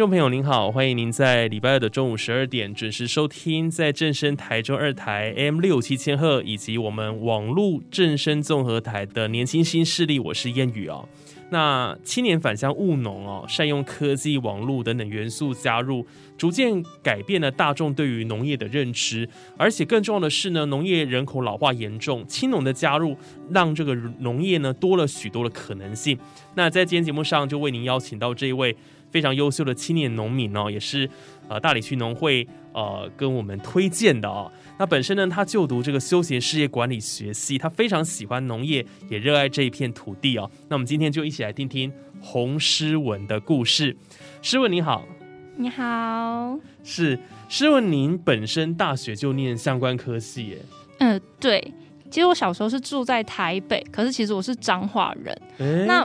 众朋友您好，欢迎您在礼拜二的中午十二点准时收听，在正声台中二台 M 六七千赫以及我们网络正声综合台的年轻新势力，我是燕语哦。那青年返乡务农哦，善用科技、网络等等元素加入，逐渐改变了大众对于农业的认知。而且更重要的是呢，农业人口老化严重，青农的加入让这个农业呢多了许多的可能性。那在今天节目上就为您邀请到这一位。非常优秀的青年农民哦，也是呃大理区农会呃跟我们推荐的哦。那本身呢，他就读这个休闲事业管理学系，他非常喜欢农业，也热爱这一片土地哦。那我们今天就一起来听听洪诗文的故事。诗文你好，你好，是诗文，您本身大学就念相关科系耶？嗯，对。其实我小时候是住在台北，可是其实我是彰化人。那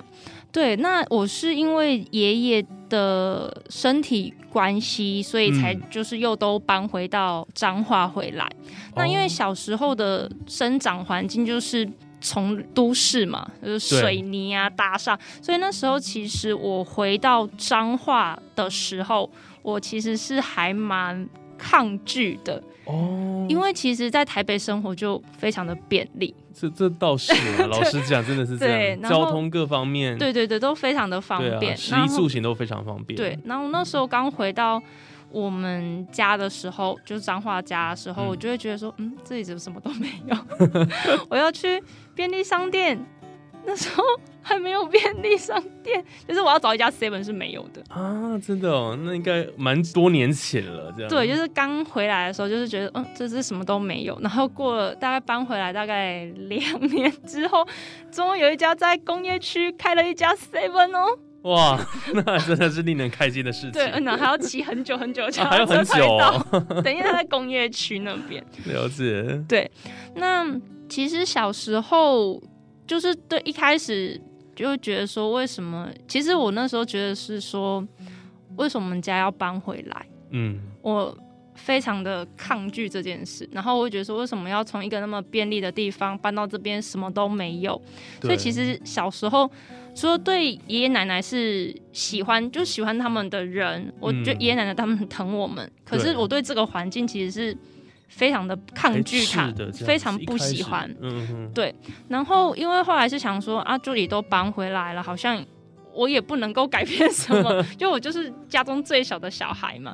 对，那我是因为爷爷的身体关系，所以才就是又都搬回到彰化回来。那因为小时候的生长环境就是从都市嘛，就是水泥啊搭上，所以那时候其实我回到彰化的时候，我其实是还蛮抗拒的。哦，因为其实，在台北生活就非常的便利。这这倒是，老实讲，真的是这样。交通各方面，对对对，都非常的方便，食衣住行都非常方便。对，然后那时候刚回到我们家的时候，就是彰化家的时候，我就会觉得说，嗯，这里怎么什么都没有？我要去便利商店。那时候还没有便利商店，就是我要找一家 Seven 是没有的啊！真的哦，那应该蛮多年前了，这样。对，就是刚回来的时候，就是觉得嗯，这是什么都没有。然后过了大概搬回来大概两年之后，终于有一家在工业区开了一家 Seven 哦。哇，那真的是令人开心的事情。对，那还要骑很久很久，还有很久，等一下在工业区那边。了解。对，那其实小时候。就是对一开始就会觉得说，为什么？其实我那时候觉得是说，为什么我们家要搬回来？嗯，我非常的抗拒这件事。然后我会觉得说，为什么要从一个那么便利的地方搬到这边，什么都没有？所以其实小时候说对爷爷奶奶是喜欢，就喜欢他们的人。我觉得爷爷奶奶他们很疼我们，可是我对这个环境其实是。非常的抗拒他，非常不喜欢。嗯哼，对。然后因为后来是想说啊，助理都搬回来了，好像我也不能够改变什么，就我就是家中最小的小孩嘛。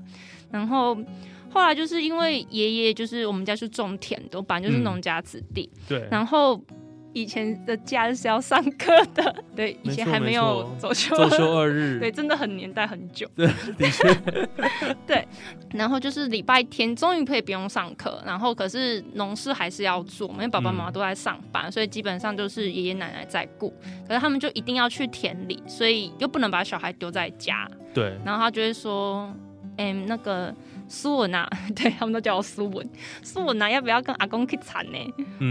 然后后来就是因为爷爷就是我们家是种田的，本来就是农家子弟。对。然后。以前的假日是要上课的，对，以前还没有走休走休二日，对，真的很年代很久，对，的确，对。然后就是礼拜天终于可以不用上课，然后可是农事还是要做，因为爸爸妈妈都在上班，所以基本上就是爷爷奶奶在顾，可是他们就一定要去田里，所以又不能把小孩丢在家，对。然后他就会说，哎，那个。苏文啊，对他们都叫我苏文。苏文啊，要不要跟阿公去产呢？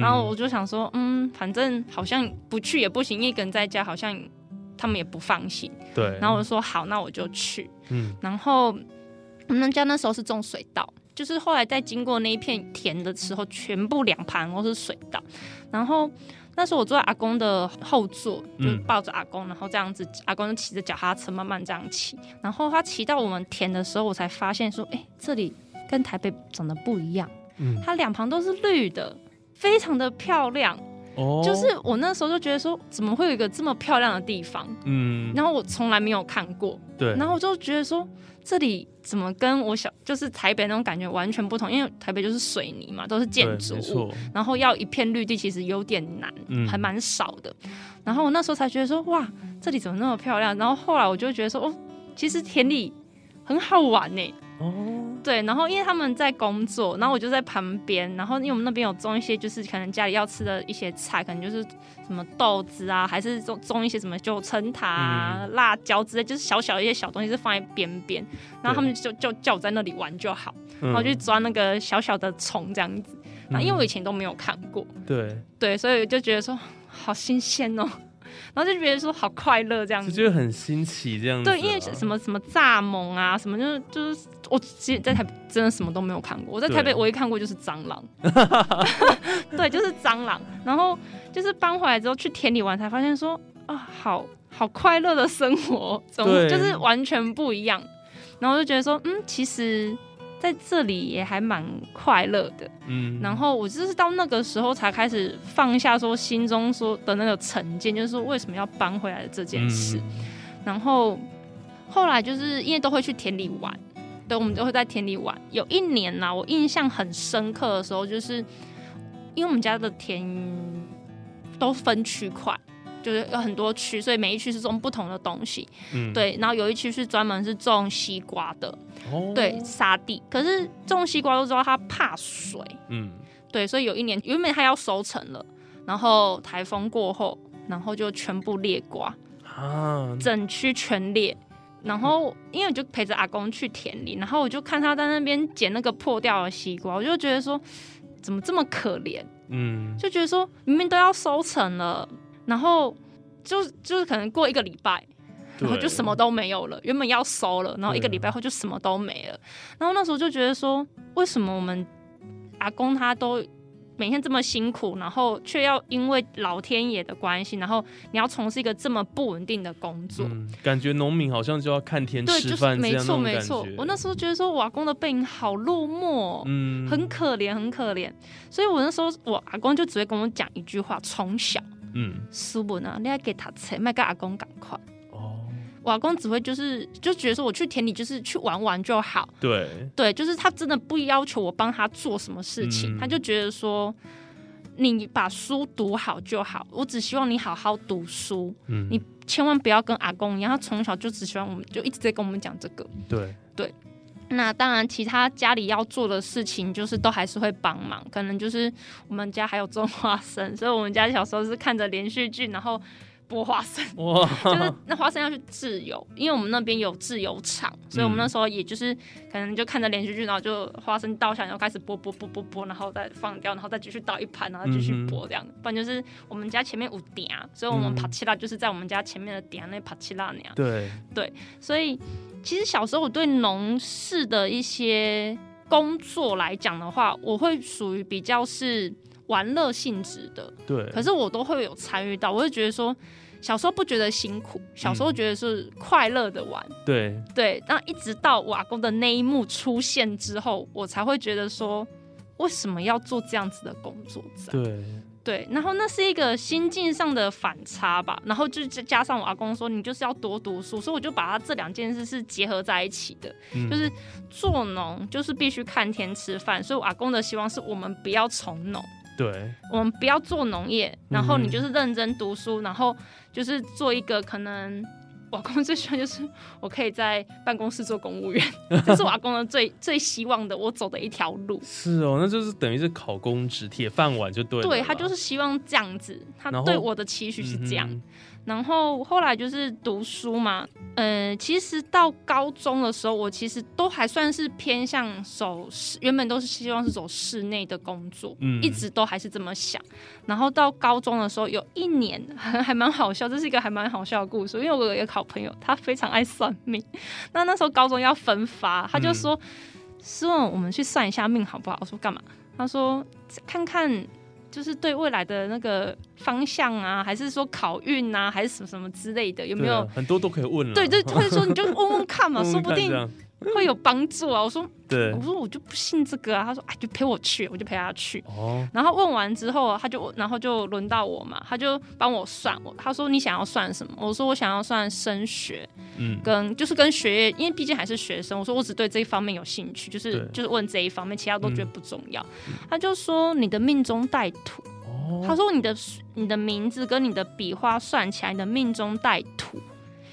然后我就想说，嗯，反正好像不去也不行，一个人在家好像他们也不放心。对。然后我就说好，那我就去。嗯。然后我们家那时候是种水稻，就是后来在经过那一片田的时候，全部两旁都是水稻。然后。那时候我坐在阿公的后座，就抱着阿公，然后这样子，阿公就骑着脚踏车慢慢这样骑。然后他骑到我们田的时候，我才发现说，哎，这里跟台北长得不一样。嗯，它两旁都是绿的，非常的漂亮。哦，就是我那时候就觉得说，怎么会有一个这么漂亮的地方？嗯，然后我从来没有看过，对，然后我就觉得说，这里怎么跟我小就是台北那种感觉完全不同？因为台北就是水泥嘛，都是建筑物，然后要一片绿地其实有点难，嗯还蛮少的。然后我那时候才觉得说，哇，这里怎么那么漂亮？然后后来我就觉得说，哦，其实田里很好玩呢。哦，对，然后因为他们在工作，然后我就在旁边，然后因为我们那边有种一些就是可能家里要吃的一些菜，可能就是什么豆子啊，还是种种一些什么九层塔啊、辣椒之类，就是小小的一些小东西是放在边边，然后他们就就叫我在那里玩就好，然后嗯去抓那个小小的虫这样子。然后因为我以前都没有看过，对，对，所以我就觉得说好新鲜哦，然后就觉得说好快乐这样子。就觉得很新奇这样子啊。对，因为什么什么蚱蜢啊，什么就是就是我其实在台北真的什么都没有看过，我在台北对唯一看过就是蟑螂，对，就是蟑螂。然后就是搬回来之后去田里玩，才发现说啊，好好快乐的生活，怎么就是完全不一样。然后就觉得说，嗯，其实在这里也还蛮快乐的。嗯，然后我就是到那个时候才开始放下说心中说的那个成见，就是说为什么要搬回来的这件事。嗯然后后来就是因为都会去田里玩，对，我们都会在田里玩。有一年呢、我印象很深刻的时候，就是因为我们家的田都分区块。就是有很多区，所以每一区是种不同的东西。嗯，对，然后有一区是专门是种西瓜的，哦，对，沙地。可是种西瓜都知道它怕水，嗯，对，所以有一年原本它要收成了，然后台风过后，然后就全部裂瓜，啊，整区全裂。然后因为我就陪着阿公去田里，然后我就看他在那边捡那个破掉的西瓜，我就觉得说怎么这么可怜，嗯，就觉得说明明都要收成了，然后就就是可能过一个礼拜，然后就什么都没有了。原本要收了，然后一个礼拜后就什么都没了。然后那时候就觉得说，为什么我们阿公他都每天这么辛苦，然后却要因为老天爷的关系，然后你要从事一个这么不稳定的工作？嗯，感觉农民好像就要看天对，吃就是没饭这样那错没错。我那时候觉得说，我阿公的背影好落寞哦、嗯，很可怜，很可怜。所以我那时候，我阿公就只会跟我讲一句话：从小嗯。书本啊，你要给他钱，卖跟阿公赶快。哦，我阿公只会就是就觉得说我去田里就是去玩玩就好，对，对，就是他真的不要求我帮他做什么事情，嗯。他就觉得说你把书读好就好，我只希望你好好读书，嗯，你千万不要跟阿公一样，他从小就只喜欢我们，就一直在跟我们讲这个。对，那当然，其他家里要做的事情，就是都还是会帮忙。可能就是我们家还有种花生，所以我们家小时候是看着连续剧，然后剥花生。哇，就是那花生要去自由，因为我们那边有自由场，所以我们那时候也就是可能就看着连续剧，然后就花生倒下来，然后开始剥剥剥剥剥，然后再放掉，然后再继续倒一盘，然后继续剥这样。不然就是我们家前面有点，所以我们嗯帕奇拉就是在我们家前面的点那帕奇拉那样。对对，所以其实小时候我对农事的一些工作来讲的话，我会属于比较是玩乐性质的，对，可是我都会有参与到，我会觉得说。小时候不觉得辛苦，小时候觉得是快乐的玩，对，对。那一直到我阿公的那一幕出现之后，我才会觉得说，为什么要做这样子的工作？对，对，然后那是一个心境上的反差吧，然后就加加上我阿公说你就是要多读书，所以我就把它这两件事是结合在一起的，嗯就是做农就是必须看天吃饭，所以我阿公的希望是我们不要从农，对，我们不要做农业，然后你嗯就是认真读书，然后就是做一个可能。我阿公最喜欢就是我可以在办公室做公务员，这是我阿公的最 最希望的我走的一条路。是哦，那就是等于是考公职铁饭碗就对对他就是希望这样子，他对我的期许是这样。嗯然后后来就是读书嘛，呃，其实到高中的时候，我其实都还算是偏向走室，原本都是希望是走室内的工作，嗯一直都还是这么想。然后到高中的时候，有一年还 还蛮好笑，这是一个还蛮好笑的故事，因为我有一个好朋友，他非常爱算命。那那时候高中要分发，他就说：“师问我们去算一下命好不好？”我说：“干嘛？”他说：“看看。”就是对未来的那个方向啊，还是说考运啊，还是什么什么之类的，有没有？很多都可以问了，对就，或者说你就问问看嘛，说不定 会有帮助啊。我说，对我，说我就不信这个啊。他说，哎，就陪我去，我就陪他去。哦，然后问完之后，他就然后就轮到我嘛，他就帮我算我。他说你想要算什么？我说我想要算升学，嗯，跟就是跟学业，因为毕竟还是学生。我说我只对这一方面有兴趣，就是就是问这一方面，其他都觉得嗯不重要。他就说你的命中带土，哦，他说你的你的名字跟你的笔画算起来，你的命中带土，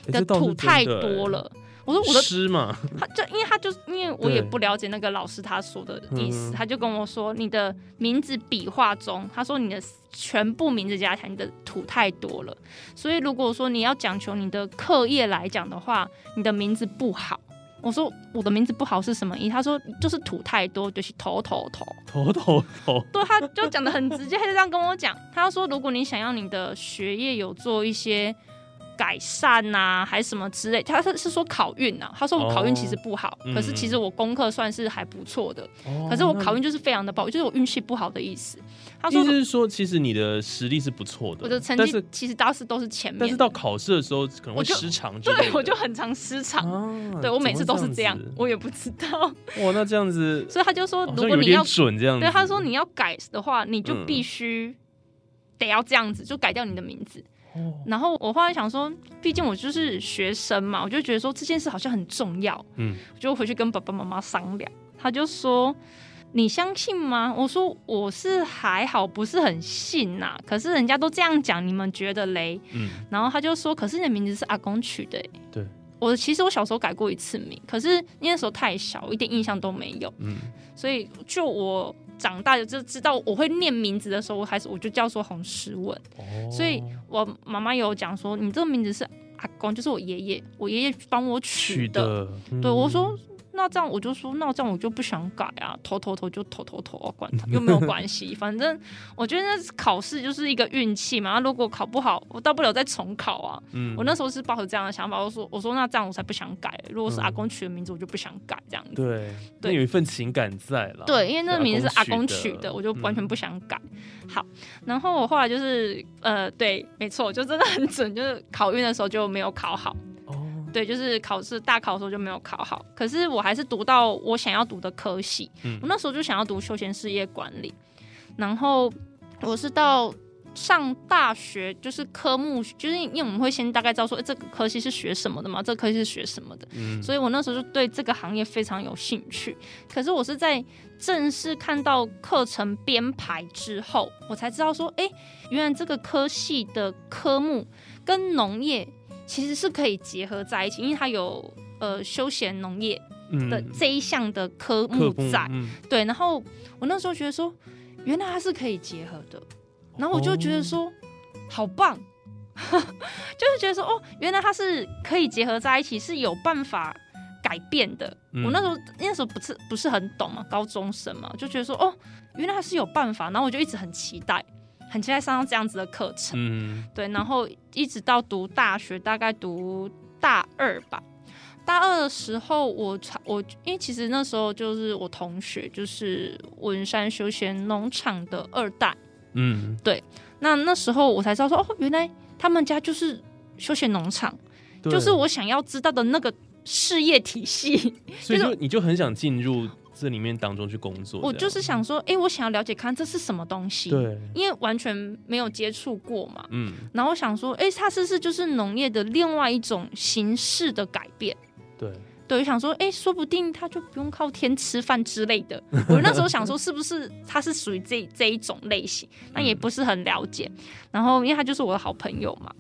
你的土太多了。我说我的诗嘛，他就因为他就因为我也不了解那个老师他说的意思，嗯他就跟我说你的名字笔画中，他说你的全部名字加起来，你的土太多了，所以如果说你要讲求你的课业来讲的话，你的名字不好。我说我的名字不好是什么意思？他说就是土太多，就是头头头。头头头，对，他就讲的很直接，他就这样跟我讲。他说，如果你想要你的学业有做一些改善呐、还是什么之类，他是是说考运呐、他说我考运其实不好，哦可是其实我功课算是还不错的，哦可是我考运就是非常的不好，就是我运气不好的意思。他说意思是说，其实你的实力是不错的，我的成绩其实当时都是前面，但是到考试的时候可能会失常对我就很常失常。啊，对我每次都是这样我也不知道，哇，那这样子，所以他就说，如果你要准这样子，对他说你要改的话，你就嗯必须得要这样子，就改掉你的名字。哦然后我后来想说，毕竟我就是学生嘛，我就觉得说这件事好像很重要，嗯，我就回去跟爸爸妈妈商量。他就说：“你相信吗？”我说：“我是还好，不是很信呐、可是人家都这样讲，你们觉得嘞？”嗯，然后他就说：“可是你的名字是阿公取的、欸。”对。我其实我小时候改过一次名，可是那时候太小，我一点印象都没有。嗯，所以就我长大了就知道我会念名字的时候，我还是我就叫说洪诗文。哦所以我妈妈有讲说，你这个名字是阿公，就是我爷爷，我爷爷帮我取取的。的，嗯对，我说那这样我就说，那这样我就不想改啊，投投投就投投投啊，管他又没有关系，反正我觉得那考试就是一个运气嘛，如果考不好，我大不了再重考啊。嗯我那时候是抱着这样的想法，我说我说那这样我才不想改，如果是嗯阿公取的名字，我就不想改这样子。对，那对有一份情感在了，对，因为那个名字是阿公取的的，我就完全嗯不想改。好，然后我后来就是呃，对，没错，就真的很准，就是考运的时候就没有考好。哦，对，就是考试大考的时候就没有考好，可是我还是读到我想要读的科系。嗯。我那时候就想要读休闲事业管理，然后我是到上大学，就是科目，就是因为我们会先大概知道说，诶这个科系是学什么的嘛，这个科系是学什么的，嗯，所以我那时候就对这个行业非常有兴趣。可是我是在正式看到课程编排之后，我才知道说，哎，原来这个科系的科目跟农业其实是可以结合在一起，因为它有呃休闲农业嗯。的这一项的科科目目在。嗯。对，然后我那时候觉得说，原来它是可以结合的，然后我就觉得说，好棒，就是觉得说，哦，原来它是可以结合在一起，是有办法改变的。嗯。我那时候那时候不是不是很懂嘛，高中生嘛，就觉得说，哦，原来它是有办法，然后我就一直很期待，很期待上到这样子的课程。嗯对，然后一直到读大学，大概读大二吧。大二的时候我，才我因为其实那时候就是我同学，就是文山休闲农场的二代。嗯，对那那时候我才知道说，哦，原来他们家就是休闲农场，就是，我想要知道的那个事业体系。所以就就你就很想进入这里面当中去工作，我就是想说，哎，我想要了解看这是什么东西，对，因为完全没有接触过嘛。嗯然后想说，哎，它是不是就是农业的另外一种形式的改变？对，对，我想说，哎、说不定他就不用靠天吃饭之类的。我那时候想说，是不是他是属于这这一种类型？那也不是很了解。然后，因为他就是我的好朋友嘛，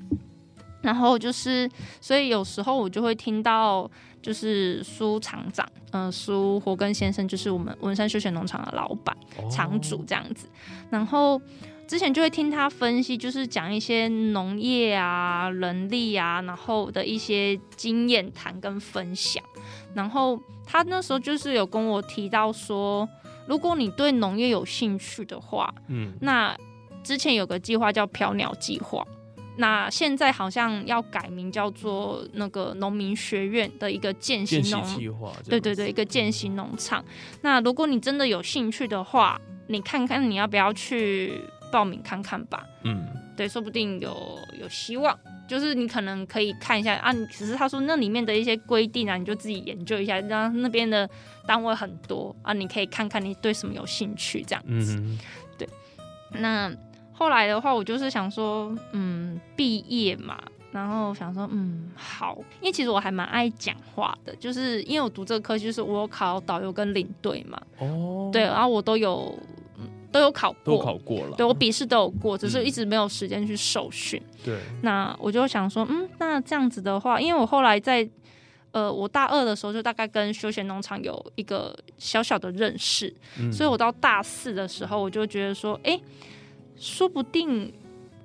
然后就是，所以有时候我就会听到，就是苏厂长，呃，苏活根先生，就是我们文山休闲农场的老板。哦场主这样子。然后之前就会听他分析，就是讲一些农业啊、人力啊，然后的一些经验谈跟分享。然后他那时候就是有跟我提到说，如果你对农业有兴趣的话，嗯那之前有个计划叫飘鸟计划。那现在好像要改名叫做那个农民学院的一个践行农对对对，一个践行农场。那如果你真的有兴趣的话，你看看你要不要去报名看看吧。嗯，对，说不定有有希望。就是你可能可以看一下啊，只是他说那里面的一些规定啊，你就自己研究一下，然后那边的单位很多啊，你可以看看你对什么有兴趣这样子。嗯，那后来的话，我就是想说，嗯，毕业嘛，然后想说，嗯，好，因为其实我还蛮爱讲话的，就是因为我读这个科，就是我有考导游跟领队嘛，哦，对，然后我都有，嗯，都有考过，都考过了，对我笔试都有过，只是一直没有时间去受训。对，那我就想说，嗯，那这样子的话，因为我后来在，呃，我大二的时候就大概跟休闲农场有一个小小的认识，嗯所以我到大四的时候，我就觉得说，哎、说不定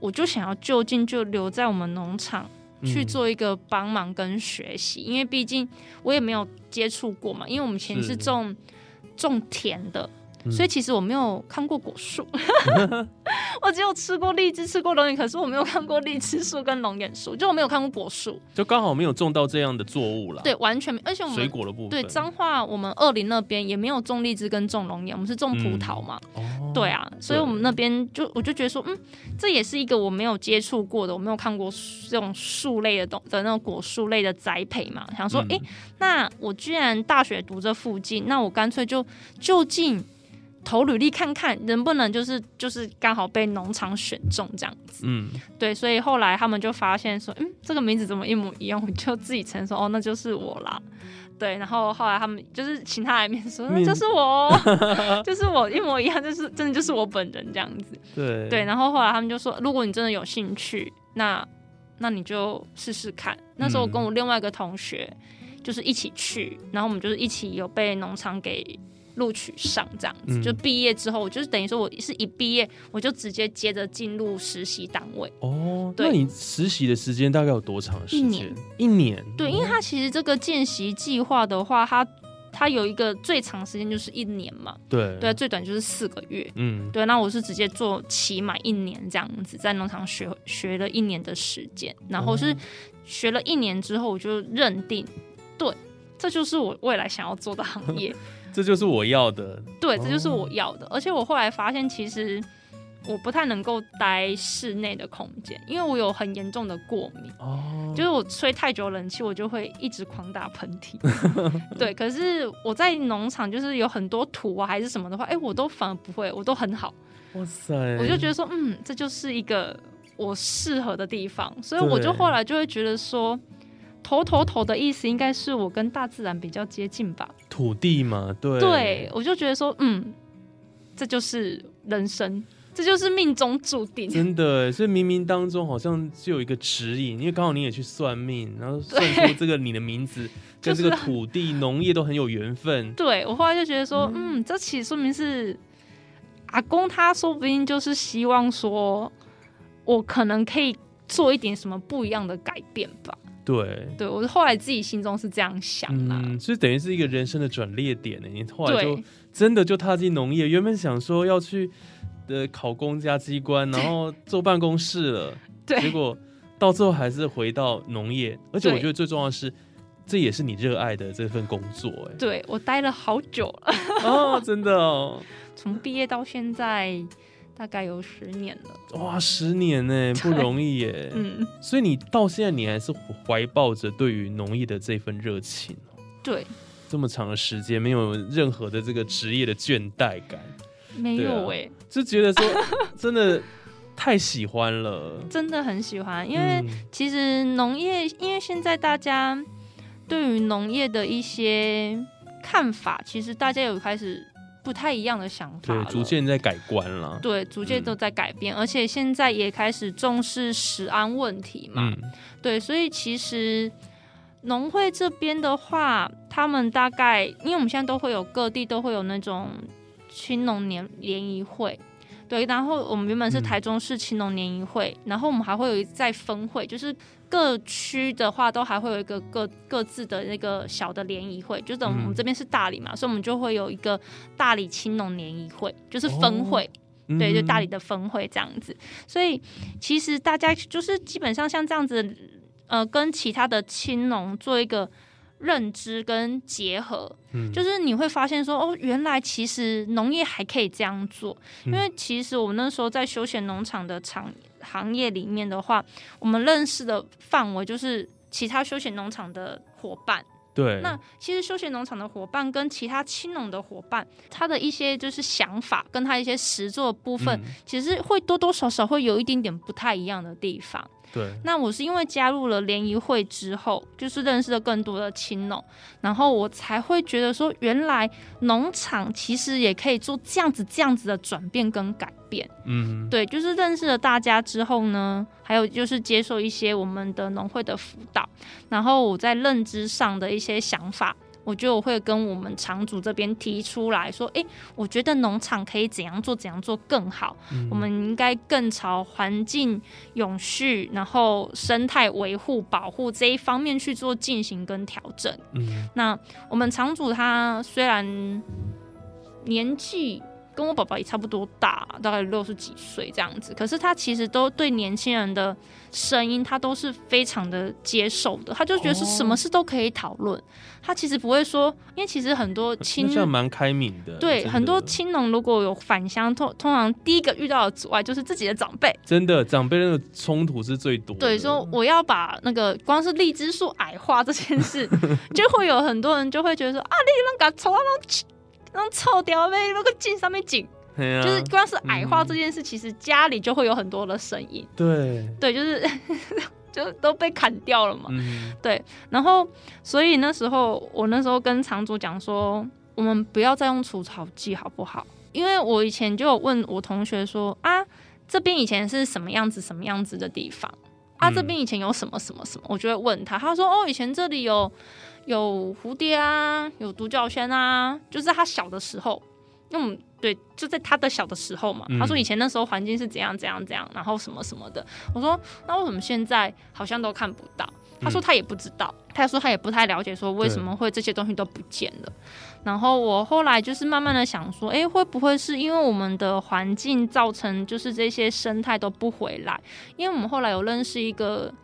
我就想要就近就留在我们农场去嗯做一个帮忙跟学习，因为毕竟我也没有接触过嘛，因为我们以前是是种种田的。嗯。所以其实我没有看过果树，我只有吃过荔枝，吃过龙眼，可是我没有看过荔枝树跟龙眼树，就我没有看过果树。就刚好没有种到这样的作物了，对，完全没，而且我们水果的部分，对彰化我们二林那边也没有种荔枝跟种龙眼，我们是种葡萄嘛。哦，对啊，所以我们那边就我就觉得说，嗯，这也是一个我没有接触过的，我没有看过这种树类的东的那种果树类的栽培嘛。想说，嗯。诶，那我居然大学读这附近，那我干脆就就近投履历看看，能不能就是就是刚好被农场选中这样子。嗯，对，所以后来他们就发现说，嗯，这个名字怎么一模一样？我就自己承认说，哦，那就是我啦。对，然后后来他们就是请他来面试，说那就是我哦，就是我一模一样，就是真的就是我本人这样子。对对，然后后来他们就说，如果你真的有兴趣，那那你就试试看。那时候我跟我另外一个同学就是一起去，然后我们就是一起有被农场给录取上这样子。嗯就毕业之后，我就是等于说我是一毕业我就直接接着进入实习单位。哦，对那你实习的时间大概有多长时间？一年，一年，对，因为它其实这个见习计划的话，它它有一个最长时间就是一年嘛，对对，，最短就是四个月。嗯，对，那我是直接做起码一年这样子，在农场学学了一年的时间，然后哦是学了一年之后，我就认定，对，这就是我未来想要做的行业，这就是我要的，对，这就是哦我要的。而且我后来发现，其实我不太能够待室内的空间，因为我有很严重的过敏。哦，就是我吹太久冷气，我就会一直狂打喷嚏。对，可是我在农场就是有很多土啊，还是什么的话，哎、我都反而不会，我都很好。哇塞，我就觉得说，嗯，这就是一个我适合的地方，所以我就后来就会觉得说，头头头的意思应该是我跟大自然比较接近吧。土地嘛，对，对，我就觉得说，嗯，这就是人生，这就是命中注定。真的，所以冥冥当中好像就有一个指引，因为刚好你也去算命，然后算出这个你的名字 跟这个土地、农业都很有缘分。对我后来就觉得说，嗯，这其实说明是阿公他说不定就是希望说，我可能可以做一点什么不一样的改变吧。对，对我后来自己心中是这样想啦。嗯，所以等于是一个人生的转捩点呢。你后来就真的就踏进农业，原本想说要去呃考公家机关，然后坐办公室了，结对果到最后还是回到农业，而且我对觉得最重要的是，这也是你热爱的这份工作，哎，对，我待了好久了，哦，真的哦，从毕业到现在大概有十年了。哇，十年呢，不容易耶，嗯，所以你到现在你还是怀抱着对于农业的这份热情哦，对，这么长的时间没有任何的这个职业的倦怠感，没有哎、就觉得说 真的太喜欢了，真的很喜欢，因为嗯。其实农业，因为现在大家对于农业的一些看法，其实大家有开始不太一样的想法对，逐渐在改观了，对逐渐嗯都在改变，而且现在也开始重视食安问题嘛，嗯。对，所以其实农会这边的话，他们大概因为我们现在都会有各地都会有那种青农联联谊会。对，然后我们原本是嗯台中市青农联谊会，然后我们还会有一再分会，就是各区的话都还会有一个各各自的那个小的联谊会，就等我嗯们这边是大理嘛，所以我们就会有一个大理青农联谊会，就是分会。嗯对，就大理的分会这样子。所以其实大家就是基本上像这样子，呃，跟其他的青农做一个认知跟结合，嗯就是你会发现说，哦，原来其实农业还可以这样做。因为其实我们那时候在休闲农场的场行业里面的话，我们认识的范围就是其他休闲农场的伙伴。对，那其实休闲农场的伙伴跟其他青农的伙伴，他的一些就是想法跟他一些实作部分，嗯其实会多多少少会有一点点不太一样的地方。对，那我是因为加入了联谊会之后，就是认识了更多的青农，然后我才会觉得说，原来农场其实也可以做这样子、这样子的转变跟改变。嗯，对，就是认识了大家之后呢，还有就是接受一些我们的农会的辅导，然后我在认知上的一些想法。我觉得我会跟我们厂主这边提出来说，诶，我觉得农场可以怎样做，怎样做更好。嗯我们应该更朝环境永续，然后生态维护、保护这一方面去做进行跟调整。嗯那我们厂主他虽然年纪跟我爸爸也差不多大，大概六十几岁这样子，可是他其实都对年轻人的声音，他都是非常的接受的。他就觉得是什么事都可以讨论，他其实不会说，因为其实很多亲那这样蛮开明的，对很多青农如果有返乡，通通常第一个遇到的阻碍就是自己的长辈。真的长辈那个冲突是最多的，对，说我要把那个光是荔枝树矮化这件事，就会有很多人就会觉得说啊，你那个抽啊，那种臭屌呗，那个茎上面紧，啊，就是光是矮化嗯这件事，其实家里就会有很多的声音，对，对，就是 就都被砍掉了嘛。嗯。然后，所以那时候我那时候跟厂主讲说，我们不要再用除草剂好不好？因为我以前就有问我同学说啊，这边以前是什么样子什么样子的地方？啊，嗯。这边以前有什么什么什么，我就会问他，他说哦，以前这里有有蝴蝶啊，有独角仙啊，就是他小的时候，因为我们对就在他的小的时候嘛，嗯他说以前那时候环境是怎样怎样怎样，然后什么什么的，我说那为什么现在好像都看不到？他说他也不知道，他说他也不太了解，说为什么会这些东西都不见了。然后我后来就是慢慢的想说，哎，会不会是因为我们的环境造成就是这些生态都不回来？因为我们后来有认识一个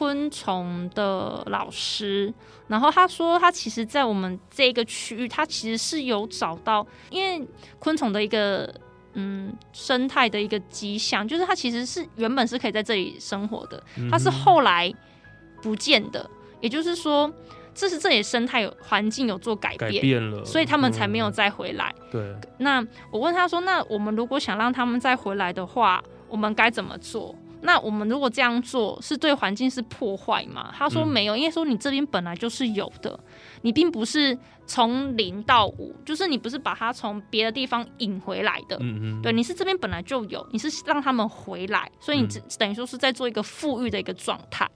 昆虫的老师，然后他说他其实，在我们这个区域，他其实是有找到，因为昆虫的一个。嗯，生态的一个迹象，就是它其实是原本是可以在这里生活的，它是后来不见的，也就是说，这是这里生态有环境有做改改变，变了，所以他们才没有嗯再回来。对，那我问他说：“那我们如果想让他们再回来的话，我们该怎么做？”那我们如果这样做，是对环境是破坏吗？他说嗯没有，因为说你这边本来就是有的，你并不是从零到五，就是你不是把它从别的地方引回来的。嗯嗯，对，你是这边本来就有，你是让他们回来，所以你嗯只等于说是在做一个富裕的一个状态。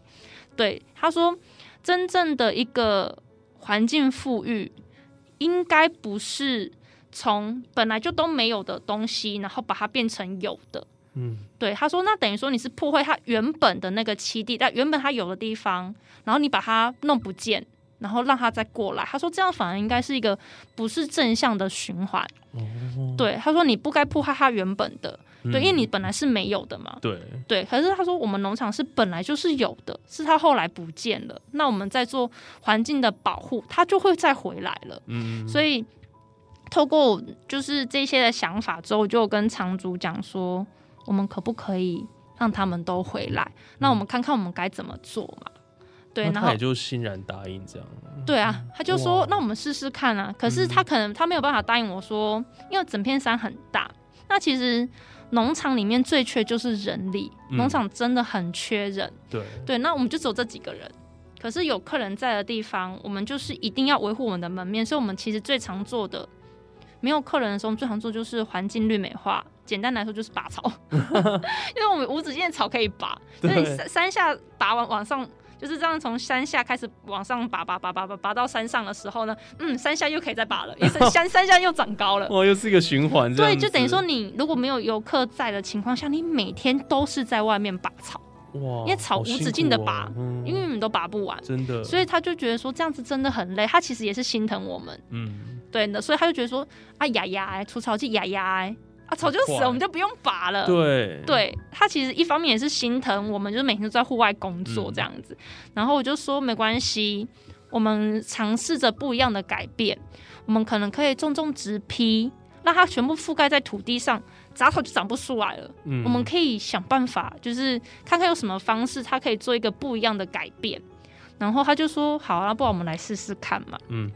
对，他说，真正的一个环境富裕，应该不是从本来就都没有的东西，然后把它变成有的。嗯对，他说，那等于说你是破坏他原本的那个栖地，但原本他有的地方，然后你把它弄不见，然后让他再过来。他说这样反而应该是一个不是正向的循环。哦，对，他说你不该破坏他原本的，对，因为你嗯本来是没有的嘛。对，对，可是他说我们农场是本来就是有的，是他后来不见了。那我们在做环境的保护，他就会再回来了。嗯，所以透过就是这些的想法之后，我就跟厂主讲说，我们可不可以让他们都回来？那我们看看我们该怎么做嘛。对，然后也就欣然答应这样，对啊，他就说：“那我们试试看啊。”可是他可能他没有办法答应我说，因为整片山很大，那其实农场里面最缺就是人力，嗯农场真的很缺人。对，对，那我们就只有这几个人。可是有客人在的地方，我们就是一定要维护我们的门面，所以我们其实最常做的，没有客人的时候，我们最常做就是环境绿美化。简单来说就是拔草，因为我们无止境的草可以拔，就是你对山山下拔完往上，就是这样从山下开始往上拔拔拔拔拔拔到山上的时候呢，嗯，山下又可以再拔了，因为山山山下又长高了。哇，又是一个循环，对，就等于说你如果没有游客在的情况下，你每天都是在外面拔草，哇，因为草无止境地辛苦哦拔嗯。因为你们都拔不完。真的，所以他就觉得说这样子真的很累，他其实也是心疼我们，嗯，对的，所以他就觉得说啊呀呀哎，除草剂呀呀哎，啊草就死了，我们就不用拔了。对，对他其实一方面也是心疼我们，就是每天都在户外工作嗯。这样子。然后我就说没关系，我们尝试着不一样的改变，我们可能可以种种植批，让它全部覆盖在土地上，杂草就长不出来了。嗯我们可以想办法，就是看看有什么方式，它可以做一个不一样的改变。然后他就说：“好啊，不然我们来试试看嘛。”嗯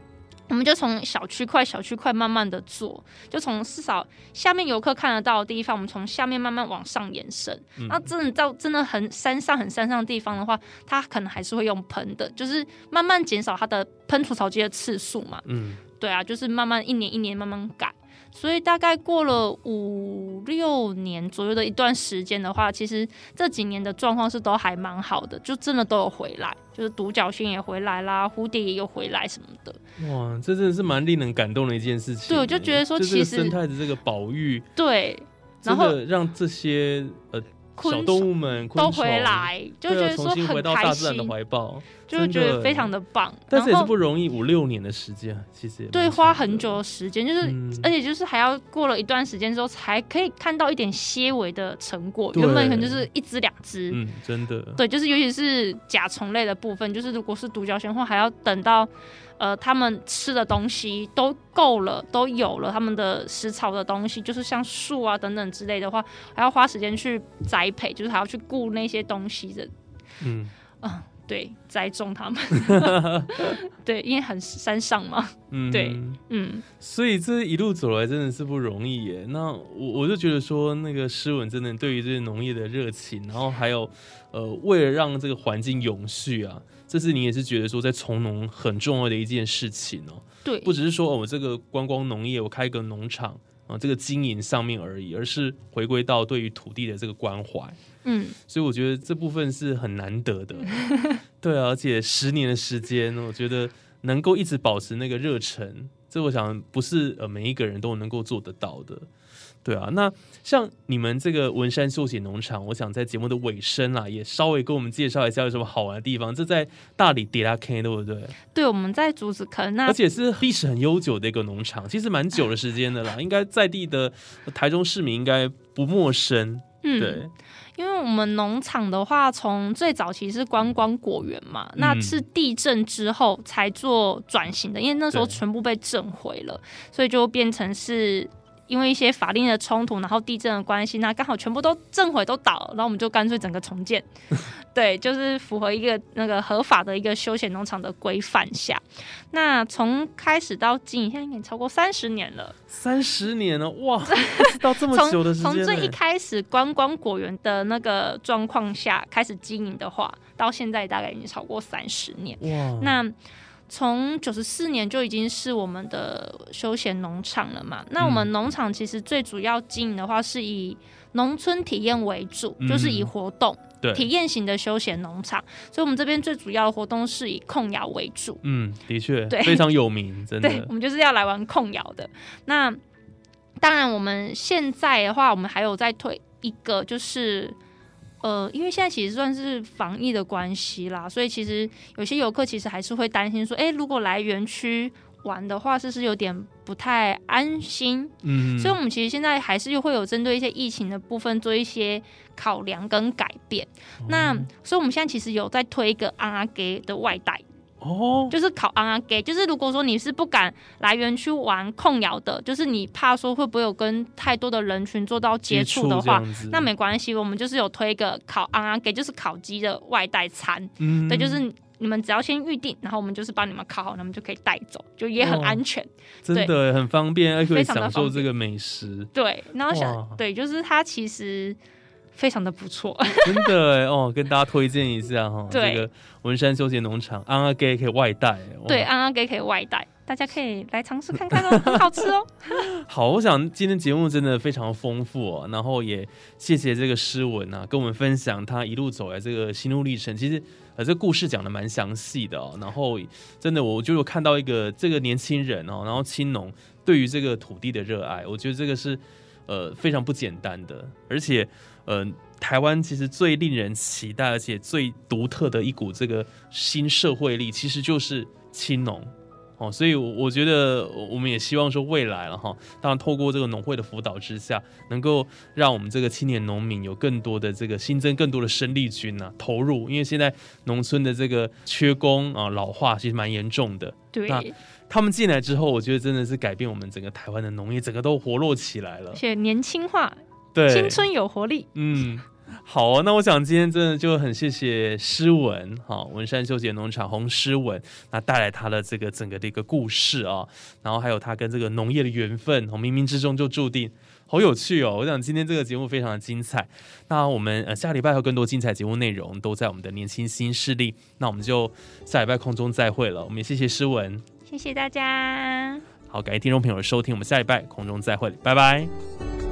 我们就从小区块、小区块慢慢的做，就从至少下面游客看得到的地方，我们从下面慢慢往上延伸。嗯那真的到真的很山上、很山上的地方的话，它可能还是会用喷的，就是慢慢减少它的喷除草剂的次数嘛。嗯对啊，就是慢慢一年一年慢慢改。所以大概过了五六年左右的一段时间的话，其实这几年的状况是都还蛮好的，就真的都有回来，就是独角仙也回来啦，蝴蝶也有回来什么的。哇，这真的是蛮令人感动的一件事情。对我就觉得说其实生态的这个保育，对，真然后的让这些呃昆小动物们都回来，就觉得说回到很开心大自然的，怀抱，就会觉得非常的棒。但是也是不容易，五六年的时间，其实也对，花很久的时间，就是、嗯而且就是还要过了一段时间之后，才可以看到一点些微的成果。原本可能就是一只两只，嗯，真的，对，就是尤其是甲虫类的部分，就是如果是独角仙的话，还要等到呃他们吃的东西都够了，都有了他们的食草的东西，就是像树啊等等之类的话，还要花时间去栽培，就是还要去顾那些东西的，嗯嗯，对，栽种它们，对，因为很山上嘛，嗯，对嗯，所以这一路走来真的是不容易耶。那我我就觉得说，那个诗文真的对于这些农业的热情，然后还有呃，为了让这个环境永续啊，这是你也是觉得说在从农很重要的一件事情哦。对，不只是说哦，我这个观光农业，我开一个农场啊，这个经营上面而已，而是回归到对于土地的这个关怀。嗯，所以我觉得这部分是很难得的，对啊，而且十年的时间，我觉得能够一直保持那个热忱，这我想不是呃每一个人都能够做得到的，对啊。那像你们这个文山休闲农场，我想在节目的尾声啦，也稍微跟我们介绍一下有什么好玩的地方。这在大理迪拉 K 对不对？对，我们在竹子坑那而且是历史很悠久的一个农场，其实蛮久的时间的啦，应该在地的台中市民应该不陌生，嗯，对。因为我们农场的话，从最早期是观光果园嘛，那嗯是地震之后才做转型的，因为那时候全部被震毁了，所以就变成是。因为一些法令的冲突，然后地震的关系，那刚好全部都震毁都倒了，然后我们就干脆整个重建，对，就是符合一个那个合法的一个休闲农场的规范下。那从开始到经营，现在已经超过三十年了。三十年了，哇，到这么久的时间呢从最一开始观光果园的那个状况下开始经营的话，到现在大概已经超过三十年。哇，那从九十四年就已经是我们的休闲农场了嘛？那我们农场其实最主要经营的话是以农村体验为主，嗯就是以活动。对，体验型的休闲农场，所以我们这边最主要的活动是以控窑为主。嗯，的确，对非常有名，真的对，的我，们就是要来玩控窑的。那当然，我们现在的话，我们还有在推一个，就是呃，因为现在其实算是防疫的关系啦，所以其实有些游客其实还是会担心说，哎、如果来园区玩的话，是不是有点不太安心？嗯，所以，我们其实现在还是又会有针对一些疫情的部分做一些考量跟改变。那所以，我们现在其实有在推一个安阿给的外带。哦，就是考安安给，就是如果说你是不敢来园区玩控窑的，就是你怕说会不会有跟太多的人群做到接触的话，，那没关系，我们就是有推一个烤安安给，就是烤鸡的外带餐，嗯。对，就是你们只要先预定，然后我们就是帮你们烤好，那么就可以带走，就也很哦安全。真的很方便，而且可以非常的享受方便这个美食，对，然后想对，就是它其实非常的不错。真的哎哦，跟大家推荐一下哈，对这个文山休闲农场安阿给可以外带，哇对，安阿给可以外带，大家可以来尝试看看哦，很好吃哦。好，我想今天节目真的非常丰富哦，然后也谢谢这个诗文啊，跟我们分享他一路走来这个心路历程。其实呃，这故事讲的蛮详细的哦，然后真的我就有看到一个这个年轻人哦，然后青农对于这个土地的热爱，我觉得这个是呃非常不简单的，而且呃。台湾其实最令人期待，而且最独特的一股这个新社会力，其实就是青农。哦，所以我我觉得我们也希望说未来了哈，当然透过这个农会的辅导之下，能够让我们这个青年农民有更多的这个新增更多的生力军啊投入，因为现在农村的这个缺工啊老化其实蛮严重的，对，那他们进来之后，我觉得真的是改变我们整个台湾的农业，整个都活络起来了。且年轻化对，青春有活力。嗯。好哦，那我想今天真的就很谢谢诗文，哈，文山秀杰农场红诗文，那带来他的这个整个的一个故事啊，然后还有他跟这个农业的缘分，哦，冥冥之中就注定，好有趣哦。我想今天这个节目非常的精彩，那我们呃下礼拜有更多精彩节目内容都在我们的年轻新势力，那我们就下礼拜空中再会了。我们也谢谢诗文，谢谢大家。好，感谢听众朋友的收听，我们下礼拜空中再会，拜拜。